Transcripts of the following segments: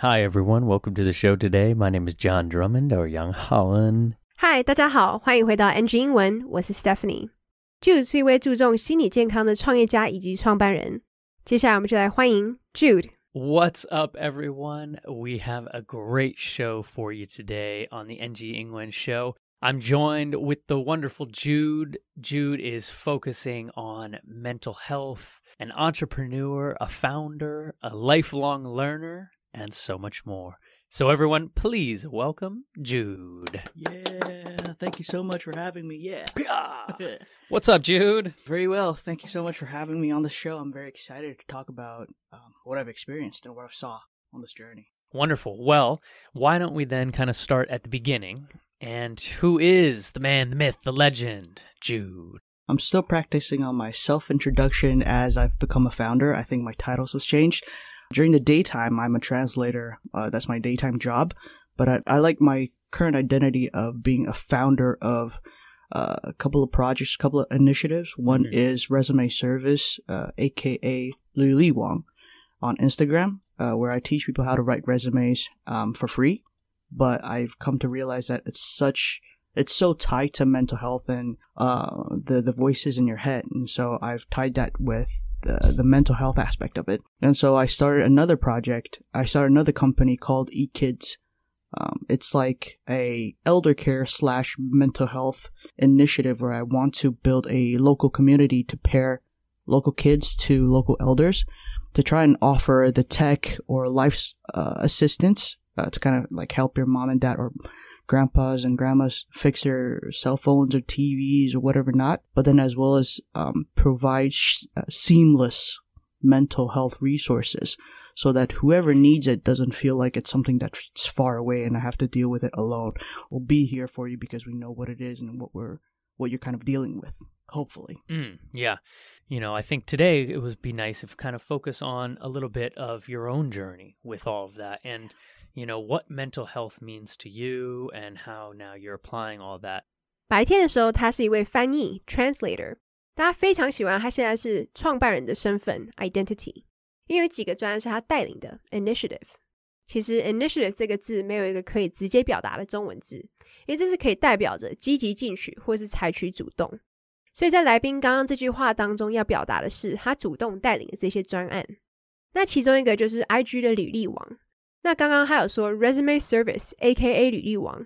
Hi everyone, welcome to the show today. My name is John Drummond or Young Haoen. Hi，大家好，欢迎回到 NG 英文，我是 Stephanie。Jude 是一位注重心理健康的创业家以及创办人。接下来我们就来欢迎 Jude。What's up, everyone? We have a great show for you today on the NG English show. I'm joined with the wonderful Jude. Jude is focusing on mental health, an entrepreneur, a founder, a lifelong learner, and so much more. So, everyone, please welcome Jude. Yeah, thank you so much for having me. Yeah. What's up, Jude? very well. Thank you so much for having me on the show. I'm very excited to talk about um, what I've experienced and what I've saw on this journey. Wonderful. Well, why don't we then kind of start at the beginning? And who is the man, the myth, the legend, Jude? I'm still practicing on my self introduction as I've become a founder. I think my titles have changed. During the daytime, I'm a translator. Uh, that's my daytime job. But I, I like my current identity of being a founder of uh, a couple of projects, a couple of initiatives. One Mhm. is Resume Service, uh, aka Lu Li Wang, on Instagram, uh, where I teach people how to write resumes um, for free. But I've come to realize that it's such it's so tied to mental health and uh, the the voices in your head, and so I've tied that with the the mental health aspect of it. And so I started another project. I started another company called eKids. Um, it's like a elder care slash mental health initiative where I want to build a local community to pair local kids to local elders to try and offer the tech or life uh, assistance uh, to kind of like help your mom and dad or grandpas and grandmas fix their cell phones or TVs or whatever not, but then as well as um, provide sh- uh, seamless mental health resources so that whoever needs it doesn't feel like it's something that's far away and I have to deal with it alone. We'll be here for you because we know what it is and what we're what you're kind of dealing with. Hopefully. Mm, yeah. You know, I think today it would be nice if kind of focus on a little bit of your own journey with all of that and, you know, what mental health means to you and how now you're applying all that. 白天的时候，他是一位翻译 （translator），大家非常喜欢他现在是创办人的身份 （identity），因为有几个专案是他带领的 （initiative）。其实 initiative 这个字没有一个可以直接表达的中文字，因为这是可以代表着积极进取或是采取主动。所以在来宾刚刚这句话当中要表达的是他主动带领的这些专案。那其中一个就是 IG 的履历王。那刚刚还有说 resume service，A.K.A 履历王。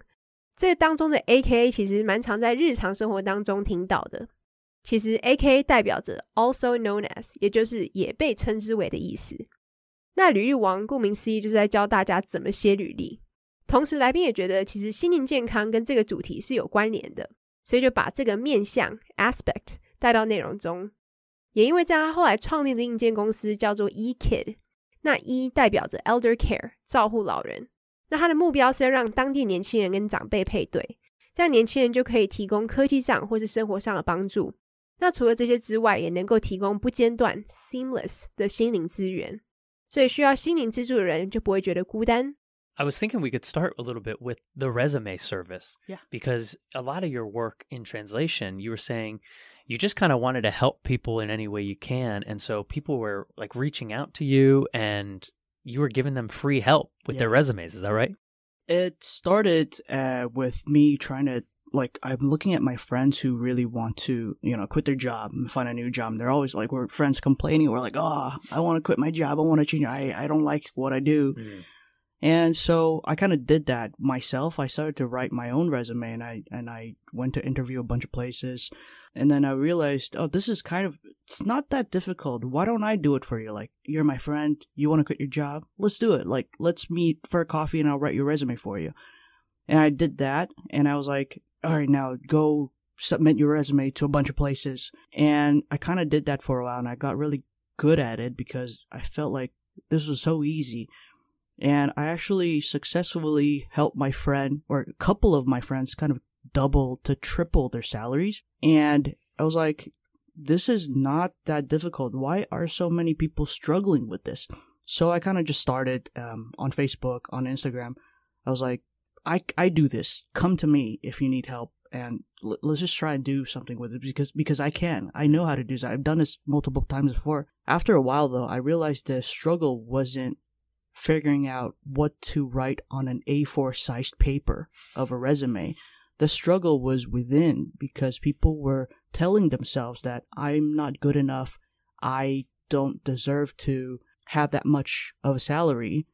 这当中的 A.K.A 其实蛮常在日常生活当中听到的。其实 A.K.A 代表着 also known as，也就是也被称之为的意思。那履历王顾名思义就是在教大家怎么写履历。同时，来宾也觉得其实心灵健康跟这个主题是有关联的，所以就把这个面向 aspect 带到内容中。也因为这样，他后来创立的硬件公司叫做 eKid。那 E 代表着 elder care，照护老人。那他的目标是要让当地年轻人跟长辈配对，这样年轻人就可以提供科技上或是生活上的帮助。那除了这些之外，也能够提供不间断 （seamless） 的心灵资源。所以需要心灵支柱的人就不会觉得孤单。 I was thinking we could start a little bit with the resume service. Yeah. Because a lot of your work in translation, you were saying you just kind of wanted to help people in any way you can. And so people were like reaching out to you and you were giving them free help with their resumes. Is that right? It started uh, with me trying to like I'm looking at my friends who really want to, you know, quit their job and find a new job. And they're always like, we're friends complaining. We're like, oh, I want to quit my job. I want to change. I I don't like what I do. And so I kind of did that myself. I started to write my own resume and I and I went to interview a bunch of places. And then I realized, oh, this is kind of it's not that difficult. Why don't I do it for you? Like, you're my friend, you want to quit your job? Let's do it. Like, let's meet for a coffee and I'll write your resume for you. And I did that and I was like, all right, now go submit your resume to a bunch of places. And I kind of did that for a while and I got really good at it because I felt like this was so easy and I actually successfully helped my friend or a couple of my friends kind of double to triple their salaries. And I was like, this is not that difficult. Why are so many people struggling with this? So I kind of just started um, on Facebook, on Instagram. I was like, I, I do this. Come to me if you need help. And l- let's just try and do something with it because because I can. I know how to do this. I've done this multiple times before. After a while, though, I realized the struggle wasn't figuring out what to write on an A4 sized paper of a resume. The struggle was within because people were telling themselves that I'm not good enough. I don't deserve to have that much of a salary.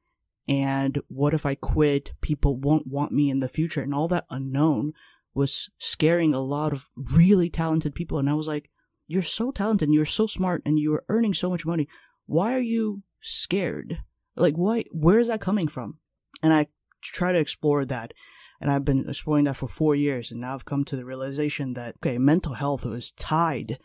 And what if I quit? People won't want me in the future. And all that unknown was scaring a lot of really talented people. And I was like, you're so talented you're so smart and you're earning so much money. Why are you scared? Like, why? Where is that coming from? And I try to explore that. And I've been exploring that for four years. And now I've come to the realization that, okay, mental health is tied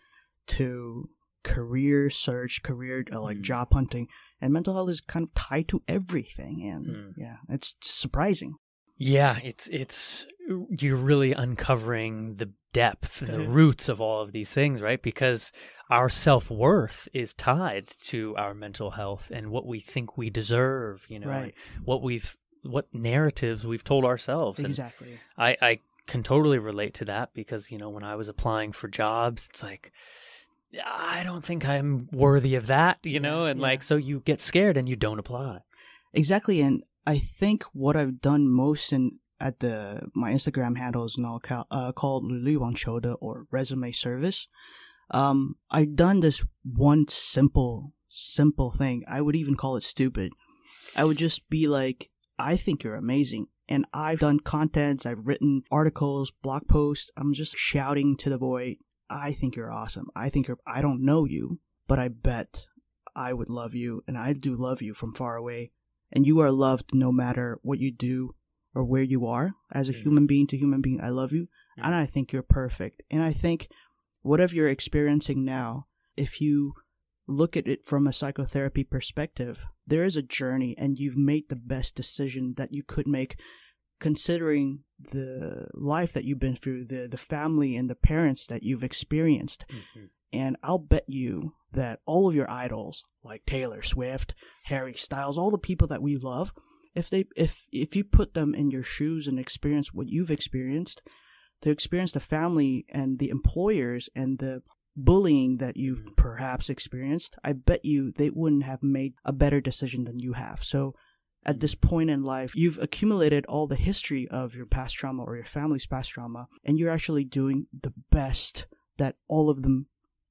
to career search, career uh, like Mm. job hunting, and mental health is kind of tied to everything. And Mm. yeah, it's surprising. Yeah, it's it's you're really uncovering the depth, and the Yeah. roots of all of these things, right? Because our self-worth is tied to our mental health and what we think we deserve, you know, Right. what we've what narratives we've told ourselves. And Exactly. I I can totally relate to that because, you know, when I was applying for jobs, it's like I don't think I'm worthy of that, you know, and yeah. like so you get scared and you don't apply. Exactly, and I think what I've done most in at the my Instagram handle is now ca- uh, called Lulu or resume service. Um, I've done this one simple, simple thing. I would even call it stupid. I would just be like, I think you're amazing. And I've done contents, I've written articles, blog posts. I'm just shouting to the boy, I think you're awesome. I think you're, I don't know you, but I bet I would love you. And I do love you from far away. And you are loved no matter what you do or where you are as a Mhm. human being to human being. I love you. And I think you're perfect. And I think whatever you're experiencing now, if you look at it from a psychotherapy perspective, there is a journey and you've made the best decision that you could make considering the life that you've been through, the the family and the parents that you've experienced. Mhm. And I'll bet you that all of your idols, like Taylor Swift, Harry Styles, all the people that we love, if they if if you put them in your shoes and experience what you've experienced, to experience the family and the employers and the bullying that you've Mhm. perhaps experienced, I bet you they wouldn't have made a better decision than you have. So at this point in life, you've accumulated all the history of your past trauma or your family's past trauma, and you're actually doing the best that all of them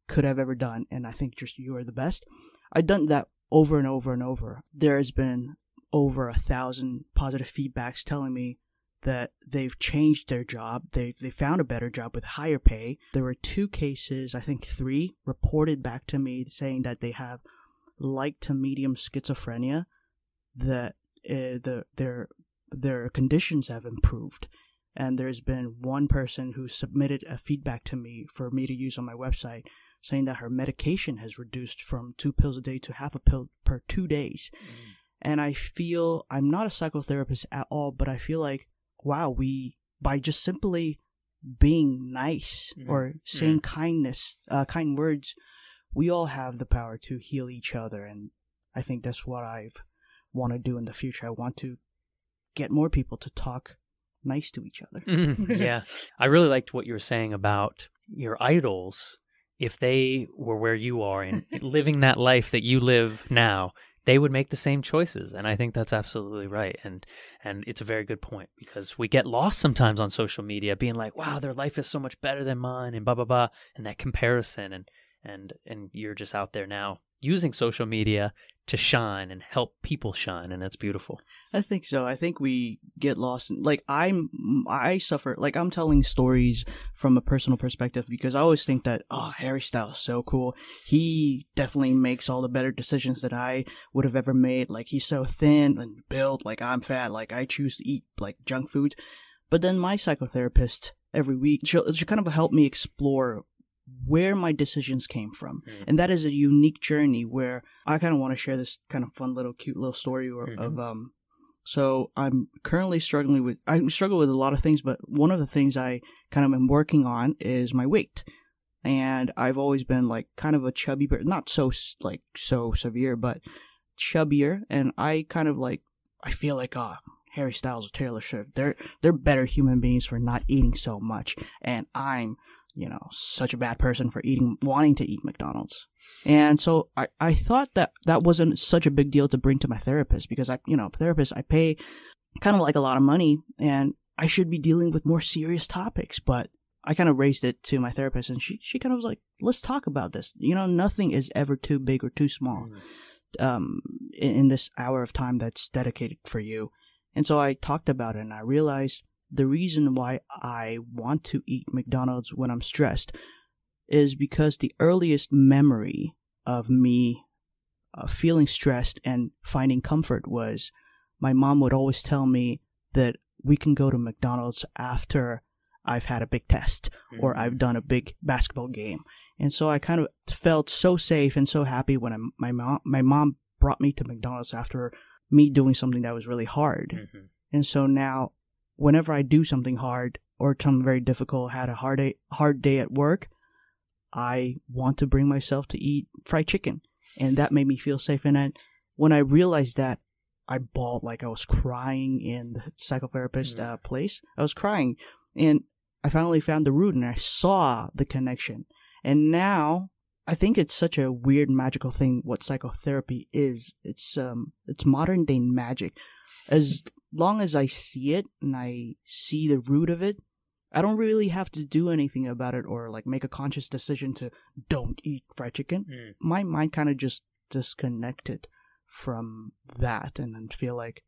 could have ever done. And I think just you are the best. I've done that over and over and over. There has been over a thousand positive feedbacks telling me that they've changed their job. They they found a better job with higher pay. There were two cases, I think three, reported back to me saying that they have light to medium schizophrenia. That uh, the their their conditions have improved. And there's been one person who submitted a feedback to me for me to use on my website, saying that her medication has reduced from two pills a day to half a pill per two days and I feel I'm not a psychotherapist at all, but I feel like wow, we by just simply being nice Mhm. or saying kindness, uh, kind words, we all have the power to heal each other, and I think that's what I've want to do in the future. I want to get more people to talk nice to each other. Mhm, yeah. I really liked what you were saying about your idols. If they were where you are and living that life that you live now, they would make the same choices. And I think that's absolutely right. And and it's a very good point because we get lost sometimes on social media being like, wow, their life is so much better than mine and blah blah blah and that comparison and and and you're just out there now using social media to shine and help people shine and that's beautiful. I think so. I think we get lost. In, like I'm, I suffer. Like I'm telling stories from a personal perspective because I always think that oh, Harry Styles so cool. He definitely makes all the better decisions that I would have ever made. Like he's so thin and built. Like I'm fat. Like I choose to eat like junk food. But then my psychotherapist every week she'll, she'll kind of help me explore where my decisions came from Mm. and that is a unique journey where i kind of want to share this kind of fun little cute little story or, Mhm. of um so i'm currently struggling with i struggle with a lot of things but one of the things i kind of am working on is my weight and i've always been like kind of a chubby but not so like so severe but chubbier and i kind of like i feel like ah harry styles or taylor swift they're they're better human beings for not eating so much and i'm you know, such a bad person for eating, wanting to eat McDonald's. And so I, I thought that that wasn't such a big deal to bring to my therapist because I, you know, therapist, I pay kind of like a lot of money and I should be dealing with more serious topics, but I kind of raised it to my therapist and she, she kind of was like, let's talk about this. You know, nothing is ever too big or too small, Mm. um, in, in this hour of time that's dedicated for you. And so I talked about it and I realized the reason why I want to eat McDonald's when I'm stressed is because the earliest memory of me uh, feeling stressed and finding comfort was my mom would always tell me that we can go to McDonald's after I've had a big test or Mhm. I've done a big basketball game. And so I kind of felt so safe and so happy when I, my mom my mom brought me to McDonald's after me doing something that was really hard. Mhm. And so now, whenever I do something hard or something very difficult, had a hard day, hard day at work, I want to bring myself to eat fried chicken, and that made me feel safe. And then when I realized that, I bawled like I was crying in the psychotherapist Mm. uh, place. I was crying, and I finally found the root, and I saw the connection. And now I think it's such a weird magical thing what psychotherapy is. It's um it's modern day magic. As long as I see it and I see the root of it, I don't really have to do anything about it or like make a conscious decision to don't eat fried chicken. Mm. My mind kind of just disconnected from that and then feel like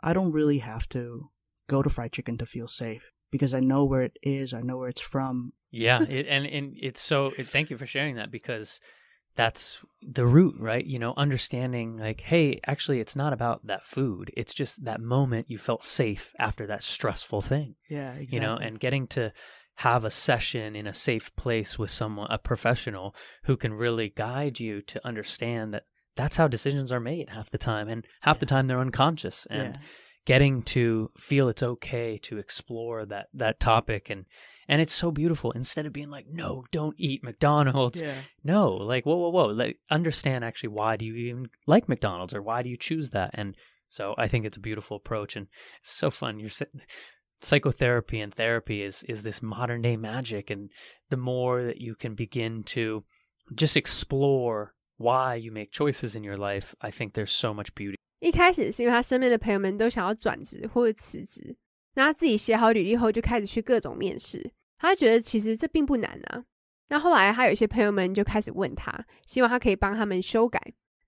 I don't really have to go to fried chicken to feel safe because I know where it is, I know where it's from. Yeah, it, and and it's so. It, thank you for sharing that because that's the root, right? You know, understanding like, hey, actually, it's not about that food. It's just that moment you felt safe after that stressful thing. Yeah, exactly. You know, and getting to have a session in a safe place with someone, a professional who can really guide you to understand that that's how decisions are made half the time, and half the time they're unconscious, and yeah. Getting to feel it's okay to explore that that topic. And and it's so beautiful. Instead of being like no don't eat mcdonald's. Yeah. no like whoa whoa whoa. Like understand actually why do you even like mcdonald's or why do you choose that? And so i think it's a beautiful approach. And it's so fun. You're sa- psychotherapy and therapy is is this modern day magic. And the more that you can begin to just explore why you make choices in your life i think there's so much beauty 一开始是因为他身边的朋友们都想要转职或者辞职，那他自己写好履历后就开始去各种面试，他觉得其实这并不难啊。那后来他有一些朋友们就开始问他，希望他可以帮他们修改。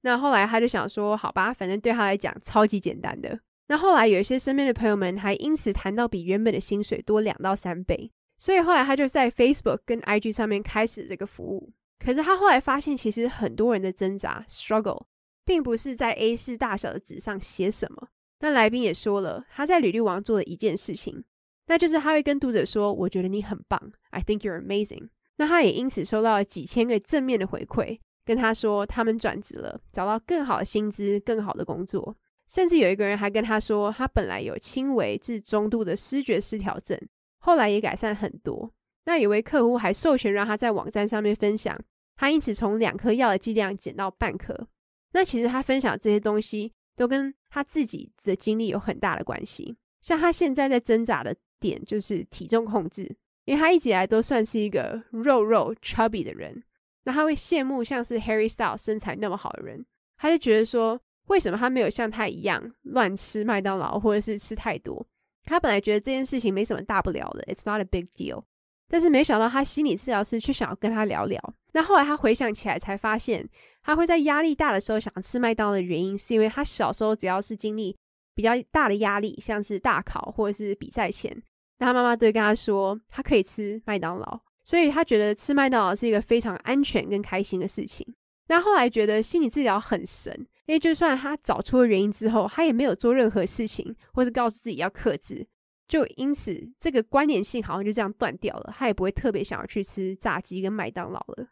那后来他就想说，好吧，反正对他来讲超级简单的。那后来有一些身边的朋友们还因此谈到比原本的薪水多两到三倍，所以后来他就在 Facebook 跟 IG 上面开始这个服务。可是他后来发现，其实很多人的挣扎 struggle 并不是在 A 4大小的纸上写什么。那来宾也说了，他在履历王做了一件事情，那就是他会跟读者说：“我觉得你很棒，I think you're amazing。”那他也因此收到了几千个正面的回馈，跟他说他们转职了，找到更好的薪资、更好的工作。甚至有一个人还跟他说，他本来有轻微至中度的视觉失调症，后来也改善很多。那有位客户还授权让他在网站上面分享，他因此从两颗药的剂量减到半颗。那其实他分享这些东西，都跟他自己的经历有很大的关系。像他现在在挣扎的点就是体重控制，因为他一直以来都算是一个肉肉 chubby 的人，那他会羡慕像是 Harry Styles 身材那么好的人，他就觉得说，为什么他没有像他一样乱吃麦当劳或者是吃太多？他本来觉得这件事情没什么大不了的，It's not a big deal。但是没想到他心理治疗师却想要跟他聊聊。那后来他回想起来，才发现他会在压力大的时候想吃麦当劳的原因，是因为他小时候只要是经历比较大的压力，像是大考或者是比赛前，那他妈妈都会跟他说他可以吃麦当劳，所以他觉得吃麦当劳是一个非常安全跟开心的事情。那后来觉得心理治疗很神，因为就算他找出了原因之后，他也没有做任何事情，或是告诉自己要克制，就因此这个关联性好像就这样断掉了，他也不会特别想要去吃炸鸡跟麦当劳了。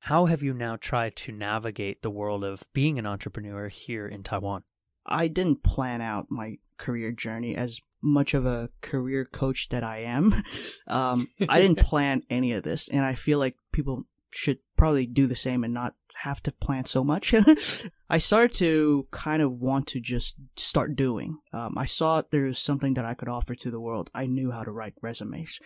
How have you now tried to navigate the world of being an entrepreneur here in Taiwan? I didn't plan out my career journey as much of a career coach that I am. Um, I didn't plan any of this, and I feel like people should probably do the same and not have to plan so much. I started to kind of want to just start doing. Um, I saw there was something that I could offer to the world. I knew how to write resumes.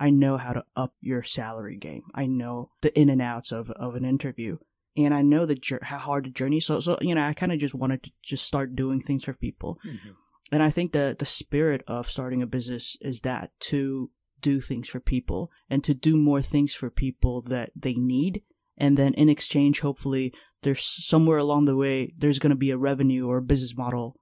I know how to up your salary game. I know the in and outs of, of an interview. And I know the how hard the journey. So, so you know, I kind of just wanted to just start doing things for people. Mm-hmm. And I think the the spirit of starting a business is that to do things for people and to do more things for people that they need. And then in exchange, hopefully, there's somewhere along the way, there's going to be a revenue or a business model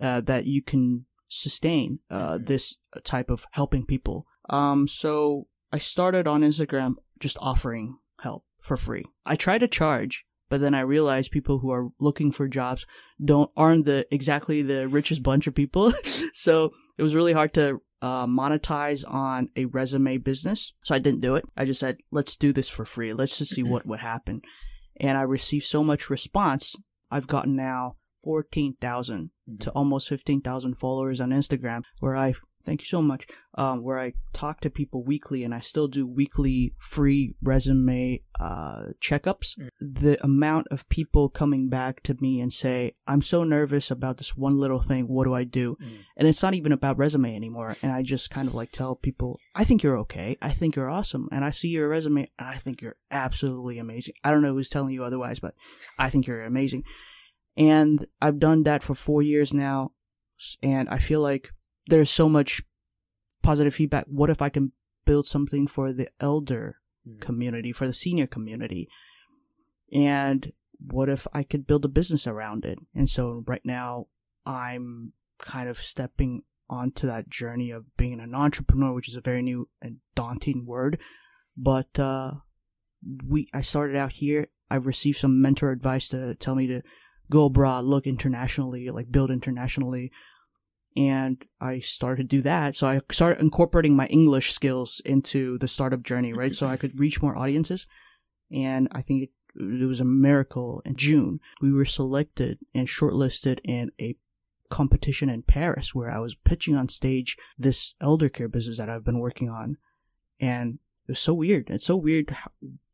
uh, that you can sustain uh, mm-hmm. this type of helping people. Um, so I started on Instagram just offering help for free. I try to charge, but then I realized people who are looking for jobs don't aren't the exactly the richest bunch of people. so it was really hard to uh, monetize on a resume business. So I didn't do it. I just said, let's do this for free. Let's just see what would happen. And I received so much response. I've gotten now 14,000 mm-hmm. to almost 15,000 followers on Instagram where I thank you so much um, where I talk to people weekly and I still do weekly free resume uh, checkups. Mm. The amount of people coming back to me and say, I'm so nervous about this one little thing. What do I do? Mm. And it's not even about resume anymore. And I just kind of like tell people, I think you're okay. I think you're awesome. And I see your resume. and I think you're absolutely amazing. I don't know who's telling you otherwise, but I think you're amazing. And I've done that for four years now. And I feel like there's so much positive feedback. What if I can build something for the elder mm. community, for the senior community? And what if I could build a business around it? And so right now I'm kind of stepping onto that journey of being an entrepreneur, which is a very new and daunting word. But uh, we, I started out here. I've received some mentor advice to tell me to go abroad, look internationally, like build internationally. And I started to do that. So I started incorporating my English skills into the startup journey, right? so I could reach more audiences. And I think it, it was a miracle in June. We were selected and shortlisted in a competition in Paris where I was pitching on stage this elder care business that I've been working on. And it was so weird. It's so weird how,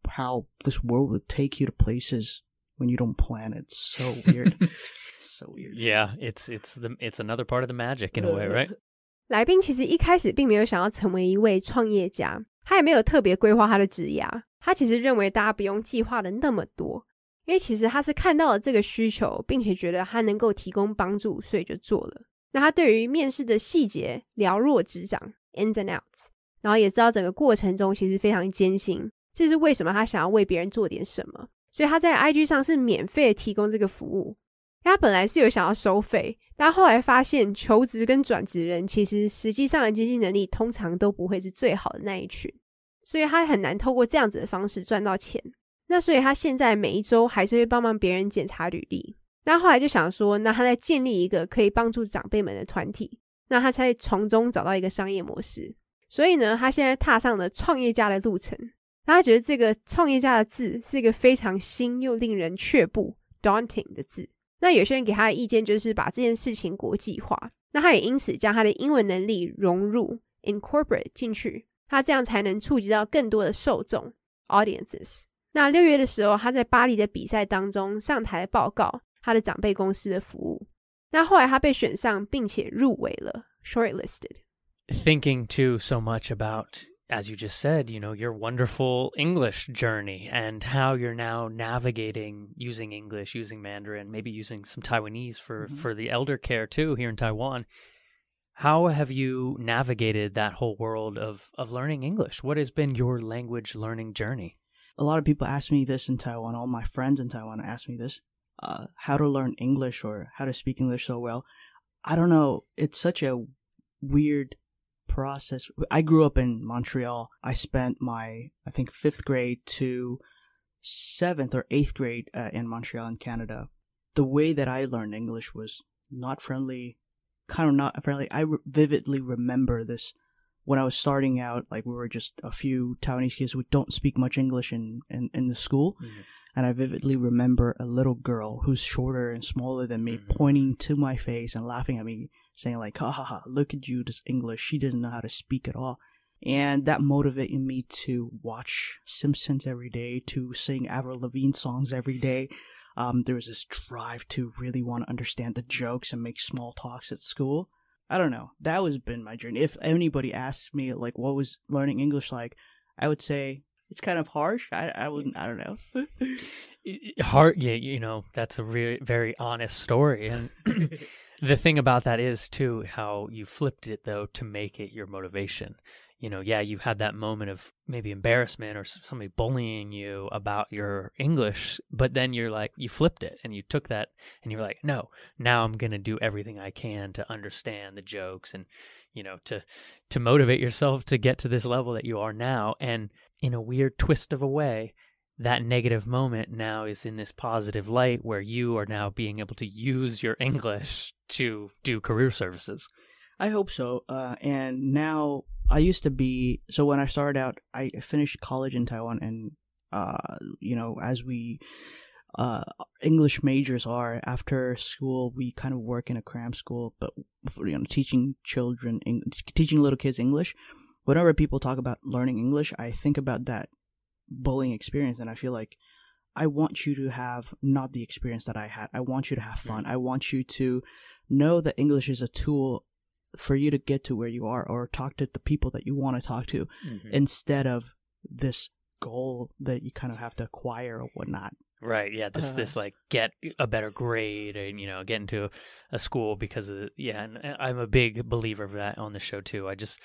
how this world would take you to places when you don't plan. It's so weird. so weird. Yeah, it's it's the it's another part of the magic in a way, right? 来宾其实一开始并没有想要成为一位创业家，他也没有特别规划他的职业。他其实认为大家不用计划的那么多，因为其实他是看到了这个需求，并且觉得他能够提供帮助，所以就做了。那他对于面试的细节了若指掌，ins and outs，然后也知道整个过程中其实非常艰辛。这是为什么他想要为别人做点什么。所以他在 IG 上是免费提供这个服务。他本来是有想要收费，但后来发现求职跟转职人其实实际上的经济能力通常都不会是最好的那一群，所以他很难透过这样子的方式赚到钱。那所以他现在每一周还是会帮忙别人检查履历。那后来就想说，那他在建立一个可以帮助长辈们的团体，那他才从中找到一个商业模式。所以呢，他现在踏上了创业家的路程。他觉得这个创业家的字是一个非常新又令人却步 （daunting） 的字。那有些人给他的意见就是把这件事情国际化。那他也因此将他的英文能力融入 （incorporate） 进去，他这样才能触及到更多的受众 （audiences）。那六月的时候，他在巴黎的比赛当中上台报告他的长辈公司的服务。那后来他被选上，并且入围了 （shortlisted）。Thinking too so much about as you just said, you know, your wonderful English journey and how you're now navigating using English, using Mandarin, maybe using some Taiwanese for, mm-hmm. for the elder care too here in Taiwan. How have you navigated that whole world of, of learning English? What has been your language learning journey? A lot of people ask me this in Taiwan. All my friends in Taiwan ask me this uh, how to learn English or how to speak English so well. I don't know. It's such a weird process. I grew up in Montreal. I spent my, I think, fifth grade to seventh or eighth grade uh, in Montreal in Canada. The way that I learned English was not friendly, kind of not friendly. I re- vividly remember this when I was starting out. Like we were just a few Taiwanese kids who don't speak much English in in, in the school. Mm-hmm. And I vividly remember a little girl who's shorter and smaller than me mm-hmm. pointing to my face and laughing at me saying like, ha ha ha, look at you, this English. She doesn't know how to speak at all. And that motivated me to watch Simpsons every day, to sing Avril Lavigne songs every day. Um, there was this drive to really want to understand the jokes and make small talks at school. I don't know. That was been my journey. If anybody asks me like what was learning English like, I would say it's kind of harsh. I I wouldn't. I don't know. Hard, yeah. You know, that's a very very honest story, and the thing about that is too how you flipped it though to make it your motivation you know, yeah, you had that moment of maybe embarrassment or somebody bullying you about your English, but then you're like, you flipped it and you took that and you're like, no, now I'm going to do everything I can to understand the jokes and, you know, to, to motivate yourself to get to this level that you are now. And in a weird twist of a way, that negative moment now is in this positive light where you are now being able to use your English to do career services. I hope so. Uh, and now I used to be so when I started out, I finished college in Taiwan, and uh, you know, as we uh, English majors are after school, we kind of work in a cram school, but for, you know, teaching children, teaching little kids English. Whenever people talk about learning English, I think about that bullying experience, and I feel like I want you to have not the experience that I had. I want you to have fun. I want you to know that English is a tool for you to get to where you are or talk to the people that you want to talk to mm-hmm. instead of this goal that you kind of have to acquire or whatnot. Right. Yeah. This uh, this like get a better grade and you know get into a school because of yeah. And I'm a big believer of that on the show too. I just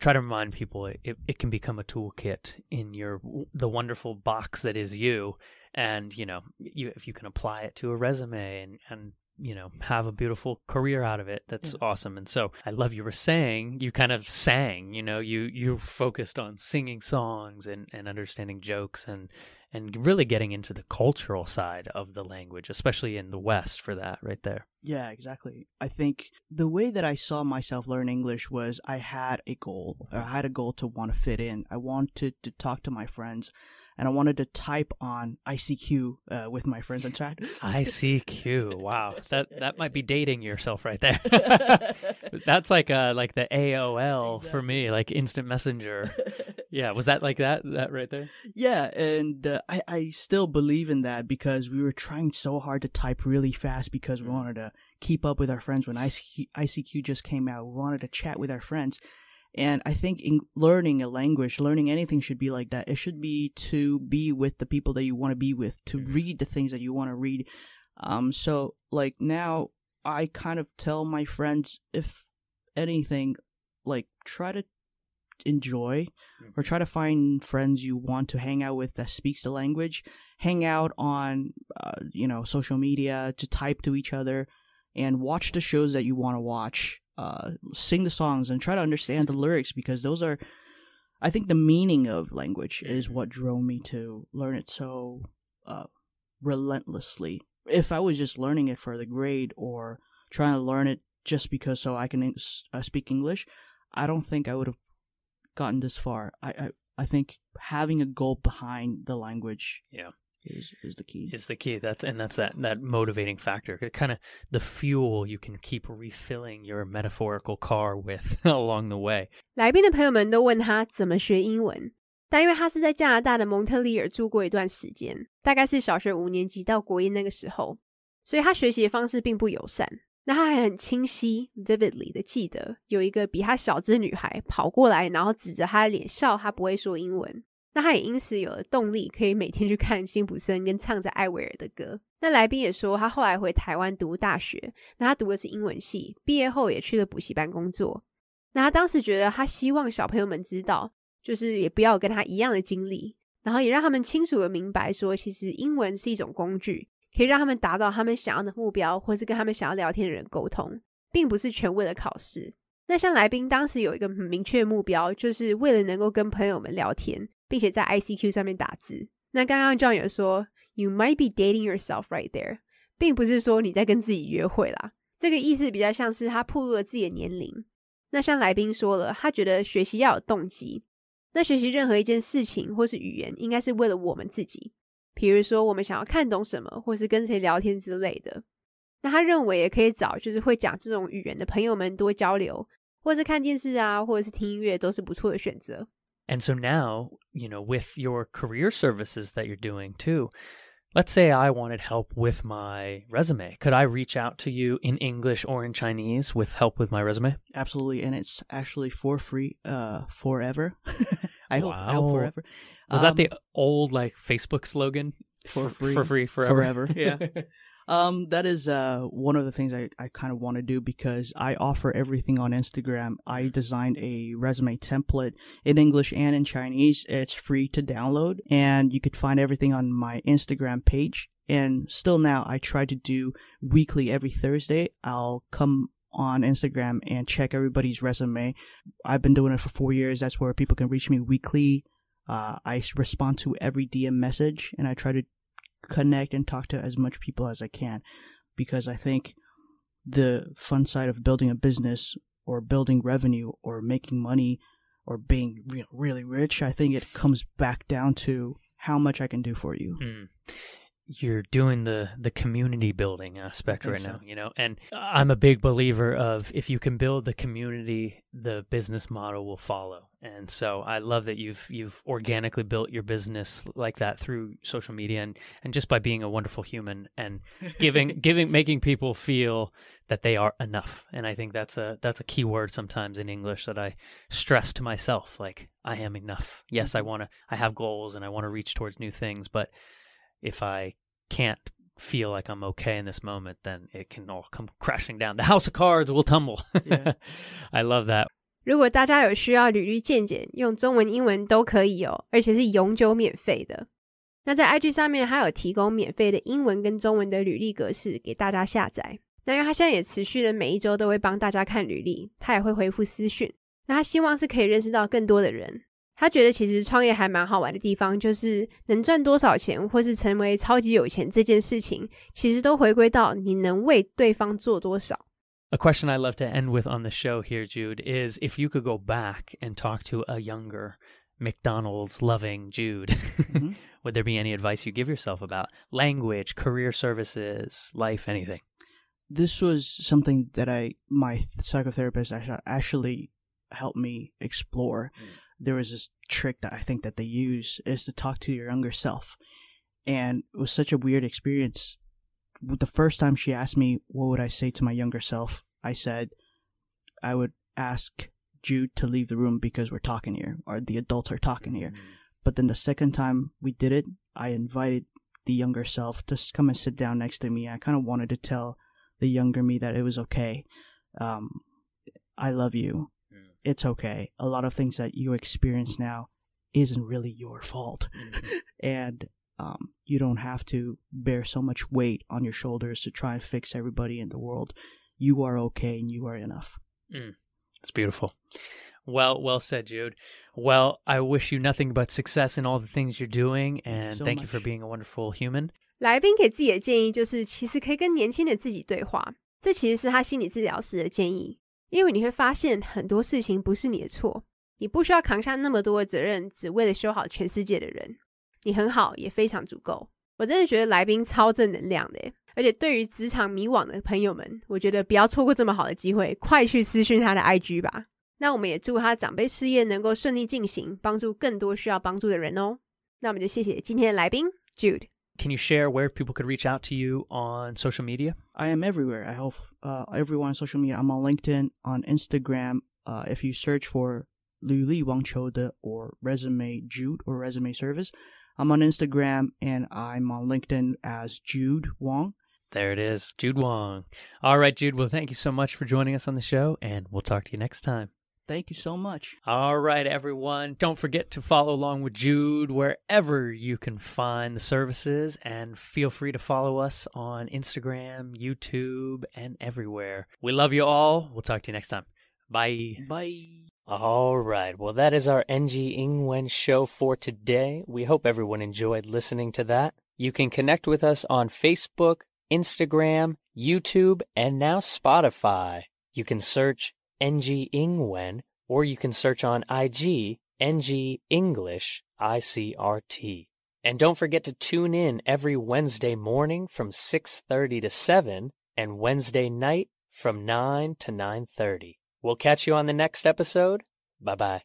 try to remind people it, it can become a toolkit in your the wonderful box that is you and you know you, if you can apply it to a resume and and you know have a beautiful career out of it that's yeah. awesome and so i love you were saying you kind of sang you know you you focused on singing songs and and understanding jokes and and really getting into the cultural side of the language especially in the west for that right there. Yeah exactly. I think the way that i saw myself learn english was i had a goal. I had a goal to want to fit in. I wanted to talk to my friends and I wanted to type on ICQ uh, with my friends and chat. ICQ, wow, that that might be dating yourself right there. That's like uh like the AOL exactly. for me, like instant messenger. yeah, was that like that that right there? Yeah, and uh, I I still believe in that because we were trying so hard to type really fast because we mm. wanted to keep up with our friends when ICQ, ICQ just came out. We wanted to chat with our friends and I think in learning a language, learning anything should be like that. It should be to be with the people that you want to be with, to mm-hmm. read the things that you want to read. Um, so like now I kind of tell my friends if anything, like try to enjoy mm-hmm. or try to find friends you want to hang out with that speaks the language. Hang out on, uh, you know, social media to type to each other and watch the shows that you want to watch uh, sing the songs and try to understand the lyrics because those are I think the meaning of language is what drove me to learn it so uh, relentlessly. If I was just learning it for the grade or trying to learn it just because so I can uh, speak English, I don't think I would have gotten this far. I, I I think having a goal behind the language yeah is is the key. Is the key. That's and that's that that motivating factor. Kind of the fuel you can keep refilling your metaphorical car with along the way. 来宾的朋友们都问他怎么学英文，但因为他是在加拿大的蒙特利尔住过一段时间，大概是小学五年级到国一那个时候，所以他学习的方式并不友善。那他还很清晰 （vividly） 的记得，有一个比他小只的女孩跑过来，然后指着他的脸笑，他不会说英文。那他也因此有了动力，可以每天去看辛普森跟唱着艾薇儿的歌。那来宾也说，他后来回台湾读大学，那他读的是英文系，毕业后也去了补习班工作。那他当时觉得，他希望小朋友们知道，就是也不要跟他一样的经历，然后也让他们清楚的明白，说其实英文是一种工具，可以让他们达到他们想要的目标，或是跟他们想要聊天的人沟通，并不是全为了考试。那像来宾当时有一个很明确的目标，就是为了能够跟朋友们聊天。并且在 ICQ 上面打字。那刚刚 John 有说，You might be dating yourself right there，并不是说你在跟自己约会啦。这个意思比较像是他暴露了自己的年龄。那像来宾说了，他觉得学习要有动机。那学习任何一件事情或是语言，应该是为了我们自己。比如说，我们想要看懂什么，或是跟谁聊天之类的。那他认为也可以找就是会讲这种语言的朋友们多交流，或是看电视啊，或者是听音乐，都是不错的选择。And so now, you know, with your career services that you're doing too, Let's say I wanted help with my resume. Could I reach out to you in English or in Chinese with help with my resume? Absolutely, and it's actually for free, uh, forever. I hope, I Wow. hope forever. Was Um, that the old like Facebook slogan? For free, for free forever. forever, yeah. Um, that is uh one of the things I, I kind of want to do because I offer everything on Instagram. I designed a resume template in English and in Chinese. It's free to download, and you could find everything on my Instagram page. And still now, I try to do weekly every Thursday. I'll come on Instagram and check everybody's resume. I've been doing it for four years. That's where people can reach me weekly. Uh, I respond to every DM message, and I try to connect and talk to as much people as I can because I think the fun side of building a business or building revenue or making money or being really rich, I think it comes back down to how much I can do for you. Mm. You're doing the the community building aspect right now, you know. And I'm a big believer of if you can build the community, the business model will follow. And so I love that you've you've organically built your business like that through social media and and just by being a wonderful human and giving giving making people feel that they are enough. And I think that's a that's a key word sometimes in English that I stress to myself like I am enough. Yes, I mm-hmm. want to I have goals and I want to reach towards new things, but if I can't feel like I'm okay in this moment, then it can all come crashing down. The house of cards will tumble. Yeah. I love that. 如果大家有需要履历见解，用中文、英文都可以哦，而且是永久免费的。那在 IG 上面它有提供免费的英文跟中文的履历格式给大家下载。那因为它现在也持续的每一周都会帮大家看履历，它也会回复私讯。那他希望是可以认识到更多的人。他觉得其实创业还蛮好玩的地方，就是能赚多少钱，或是成为超级有钱这件事情，其实都回归到你能为对方做多少。 A question I love to end with on the show here, Jude, is if you could go back and talk to a younger McDonald's loving Jude, Mhm. would there be any advice you give yourself about language, career services, life, anything? This was something that I my psychotherapist actu- actually helped me explore. There was this trick that I think that they use is to talk to your younger self, and it was such a weird experience. The first time she asked me what would I say to my younger self, I said I would ask Jude to leave the room because we're talking here, or the adults are talking here. But then the second time we did it, I invited the younger self to come and sit down next to me. I kind of wanted to tell the younger me that it was okay. Um, I love you It's okay. A lot of things that you experience now isn't really your fault. and um, you don't have to bear so much weight on your shoulders to try and fix everybody in the world. You are okay and you are enough. It's beautiful. Well, well said, Jude. Well, I wish you nothing but success in all the things you're doing, and so thank you for much. being a wonderful human. 来宾给自己的建议就是，其实可以跟年轻的自己对话。这其实是他心理治疗师的建议， 因为你会发现很多事情不是你的错，你不需要扛下那么多的责任，只为了修好全世界的人。你很好，也非常足够。我真的觉得来宾超正能量的，而且对于职场迷惘的朋友们，我觉得不要错过这么好的机会，快去私讯他的 IG 吧。那我们也祝他长辈事业能够顺利进行，帮助更多需要帮助的人哦。那我们就谢谢今天的来宾 Jude。Can you share where people could reach out to you on social media? I am everywhere. I help uh, everyone on social media. I'm on LinkedIn, on Instagram. Uh, if you search for Lu Li Wang Chou or Resume Jude or Resume Service, I'm on Instagram and I'm on LinkedIn as Jude Wang. There it is, Jude Wong. All right, Jude. Well, thank you so much for joining us on the show, and we'll talk to you next time. Thank you so much. All right, everyone. Don't forget to follow along with Jude wherever you can find the services, and feel free to follow us on Instagram, YouTube, and everywhere. We love you all. We'll talk to you next time. Bye. Bye. All right. Well, that is our NG Ingwen show for today. We hope everyone enjoyed listening to that. You can connect with us on Facebook, Instagram, YouTube, and now Spotify. You can search NG Ingwen or you can search on IG NG English ICRT. And don't forget to tune in every Wednesday morning from 6:30 to 7 and Wednesday night from 9 to 9:30. We'll catch you on the next episode. Bye bye.